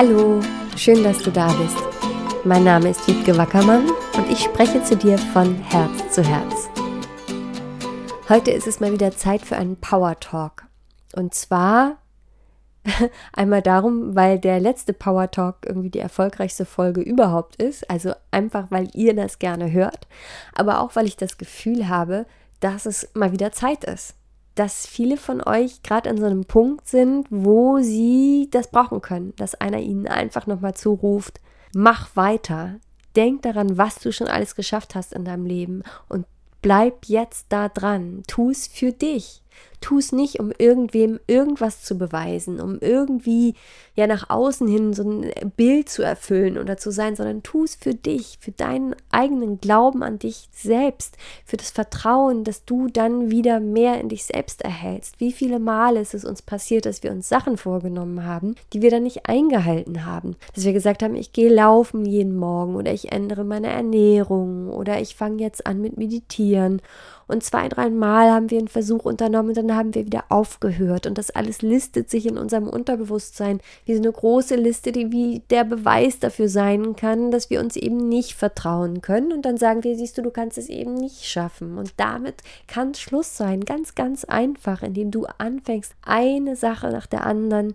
Hallo, schön, dass du da bist. Mein Name ist Wiebke Wackermann und ich spreche zu dir von Herz zu Herz. Heute ist es mal wieder Zeit für einen Power Talk. Und zwar einmal darum, weil der letzte Power Talk irgendwie die erfolgreichste Folge überhaupt ist. Also einfach, weil ihr das gerne hört. Aber auch, weil ich das Gefühl habe, dass es mal wieder Zeit ist dass viele von euch gerade an so einem Punkt sind, wo sie das brauchen können, dass einer ihnen einfach nochmal zuruft, mach weiter, denk daran, was du schon alles geschafft hast in deinem Leben und bleib jetzt da dran, tu es für dich. Tu es nicht, um irgendwem irgendwas zu beweisen, um irgendwie ja nach außen hin so ein Bild zu erfüllen oder zu sein, sondern tu es für dich, für deinen eigenen Glauben an dich selbst, für das Vertrauen, dass du dann wieder mehr in dich selbst erhältst. Wie viele Male ist es uns passiert, dass wir uns Sachen vorgenommen haben, die wir dann nicht eingehalten haben? Dass wir gesagt haben, ich gehe laufen jeden Morgen oder ich ändere meine Ernährung oder ich fange jetzt an mit Meditieren und zwei, drei Mal haben wir einen Versuch unternommen und dann haben wir wieder aufgehört. Und das alles listet sich in unserem Unterbewusstsein wie so eine große Liste, die wie der Beweis dafür sein kann, dass wir uns eben nicht vertrauen können. Und dann sagen wir, siehst du, du kannst es eben nicht schaffen. Und damit kann Schluss sein. Ganz, ganz einfach, indem du anfängst, eine Sache nach der anderen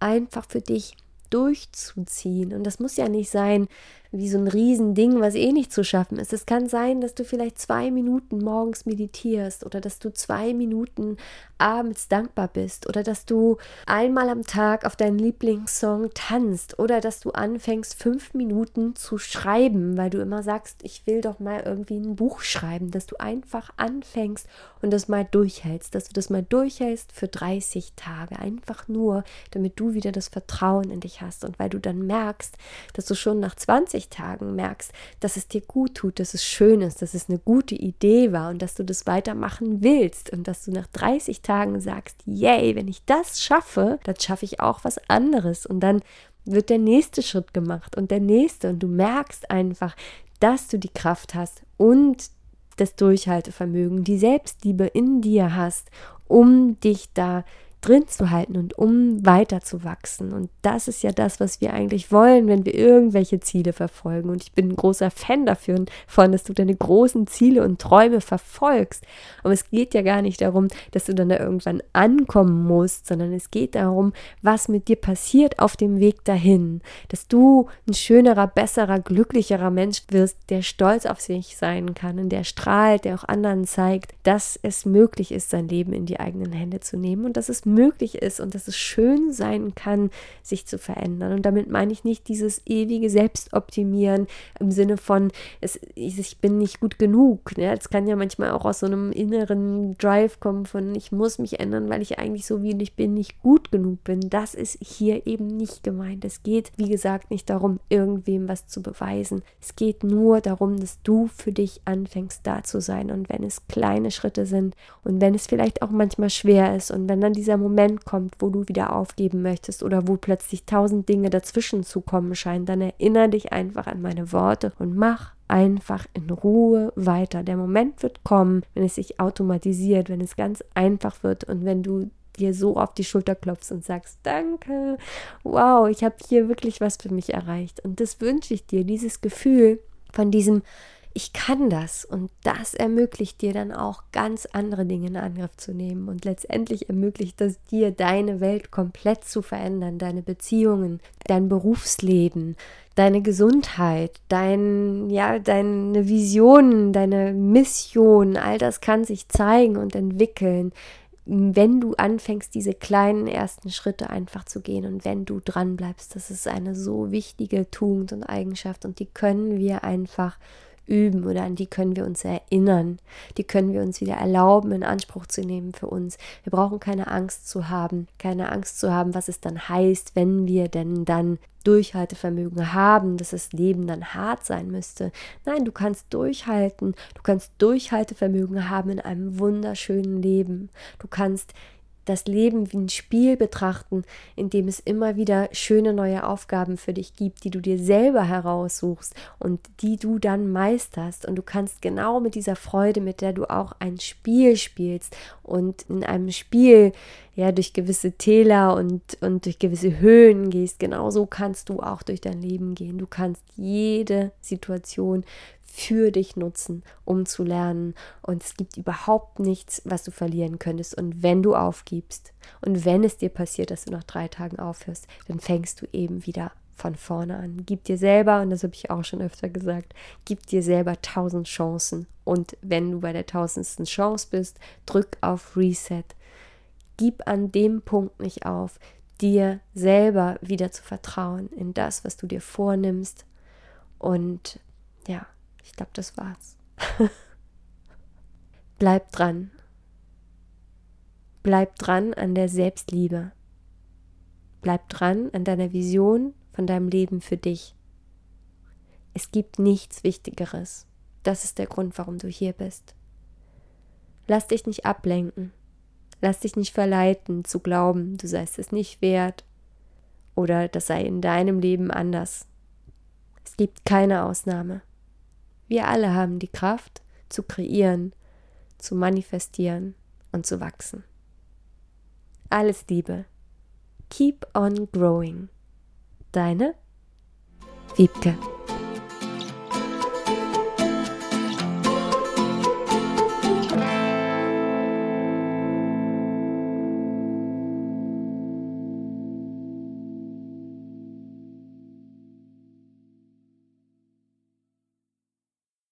einfach für dich durchzuziehen. Und das muss ja nicht sein, wie so ein Riesending, was eh nicht zu schaffen ist. Es kann sein, dass du vielleicht zwei Minuten morgens meditierst oder dass du zwei Minuten abends dankbar bist oder dass du einmal am Tag auf deinen Lieblingssong tanzt oder dass du anfängst, fünf Minuten zu schreiben, weil du immer sagst, ich will doch mal irgendwie ein Buch schreiben, dass du einfach anfängst und das mal durchhältst, dass du das mal durchhältst für 30 Tage, einfach nur, damit du wieder das Vertrauen in dich hast und weil du dann merkst, dass du schon nach 20 30 Tagen merkst, dass es dir gut tut, dass es schön ist, dass es eine gute Idee war und dass du das weitermachen willst und dass du nach 30 Tagen sagst, yay, wenn ich das schaffe, dann schaffe ich auch was anderes. Und dann wird der nächste Schritt gemacht und der nächste. Und du merkst einfach, dass du die Kraft hast und das Durchhaltevermögen, die Selbstliebe in dir hast, um dich da drin zu halten und um weiter zu wachsen. Und das ist ja das, was wir eigentlich wollen, wenn wir irgendwelche Ziele verfolgen. Und ich bin ein großer Fan dafür, von, dass du deine großen Ziele und Träume verfolgst. Aber es geht ja gar nicht darum, dass du dann da irgendwann ankommen musst, sondern es geht darum, was mit dir passiert auf dem Weg dahin. Dass du ein schönerer, besserer, glücklicherer Mensch wirst, der stolz auf sich sein kann und der strahlt, der auch anderen zeigt, dass es möglich ist, sein Leben in die eigenen Hände zu nehmen und dass es möglich ist und dass es schön sein kann, sich zu verändern. Und damit meine ich nicht dieses ewige Selbstoptimieren im Sinne von, es, ich bin nicht gut genug. Ne? Es kann ja manchmal auch aus so einem inneren Drive kommen von, ich muss mich ändern, weil ich eigentlich so wie ich bin nicht gut genug bin. Das ist hier eben nicht gemeint. Es geht, wie gesagt, nicht darum, irgendwem was zu beweisen. Es geht nur darum, dass du für dich anfängst, da zu sein. Und wenn es kleine Schritte sind und wenn es vielleicht auch manchmal schwer ist und wenn dann dieser Moment kommt, wo du wieder aufgeben möchtest oder wo plötzlich tausend Dinge dazwischen zu kommen scheinen, dann erinnere dich einfach an meine Worte und mach einfach in Ruhe weiter. Der Moment wird kommen, wenn es sich automatisiert, wenn es ganz einfach wird und wenn du dir so auf die Schulter klopfst und sagst, danke, wow, ich habe hier wirklich was für mich erreicht. Und das wünsche ich dir, dieses Gefühl von diesem ich kann das und das ermöglicht dir dann auch ganz andere Dinge in Angriff zu nehmen und letztendlich ermöglicht das dir deine Welt komplett zu verändern, deine Beziehungen, dein Berufsleben, deine Gesundheit, dein ja, deine Visionen, deine Mission, all das kann sich zeigen und entwickeln, wenn du anfängst, diese kleinen ersten Schritte einfach zu gehen und wenn du dran bleibst, das ist eine so wichtige Tugend und Eigenschaft und die können wir einfach üben oder an die können wir uns erinnern. Die können wir uns wieder erlauben, in Anspruch zu nehmen für uns. Wir brauchen keine Angst zu haben, keine Angst zu haben, was es dann heißt, wenn wir denn dann Durchhaltevermögen haben, dass das Leben dann hart sein müsste. Nein, du kannst durchhalten, du kannst Durchhaltevermögen haben in einem wunderschönen Leben. Du kannst das Leben wie ein Spiel betrachten, in dem es immer wieder schöne neue Aufgaben für dich gibt, die du dir selber heraussuchst und die du dann meisterst. Und du kannst genau mit dieser Freude, mit der du auch ein Spiel spielst und in einem Spiel ja durch gewisse Täler und, und durch gewisse Höhen gehst, genauso kannst du auch durch dein Leben gehen. Du kannst jede Situation für dich nutzen, um zu lernen. Und es gibt überhaupt nichts, was du verlieren könntest. Und wenn du aufgibst und wenn es dir passiert, dass du nach drei Tagen aufhörst, dann fängst du eben wieder von vorne an. Gib dir selber, und das habe ich auch schon öfter gesagt, gib dir selber tausend Chancen. Und wenn du bei der tausendsten Chance bist, drück auf Reset. Gib an dem Punkt nicht auf, dir selber wieder zu vertrauen in das, was du dir vornimmst. Und ja, ich glaube, das war's. Bleib dran. Bleib dran an der Selbstliebe. Bleib dran an deiner Vision von deinem Leben für dich. Es gibt nichts Wichtigeres. Das ist der Grund, warum du hier bist. Lass dich nicht ablenken. Lass dich nicht verleiten zu glauben, du seist es nicht wert oder das sei in deinem Leben anders. Es gibt keine Ausnahme. Wir alle haben die Kraft zu kreieren, zu manifestieren und zu wachsen. Alles Liebe. Keep on growing. Deine Wiebke.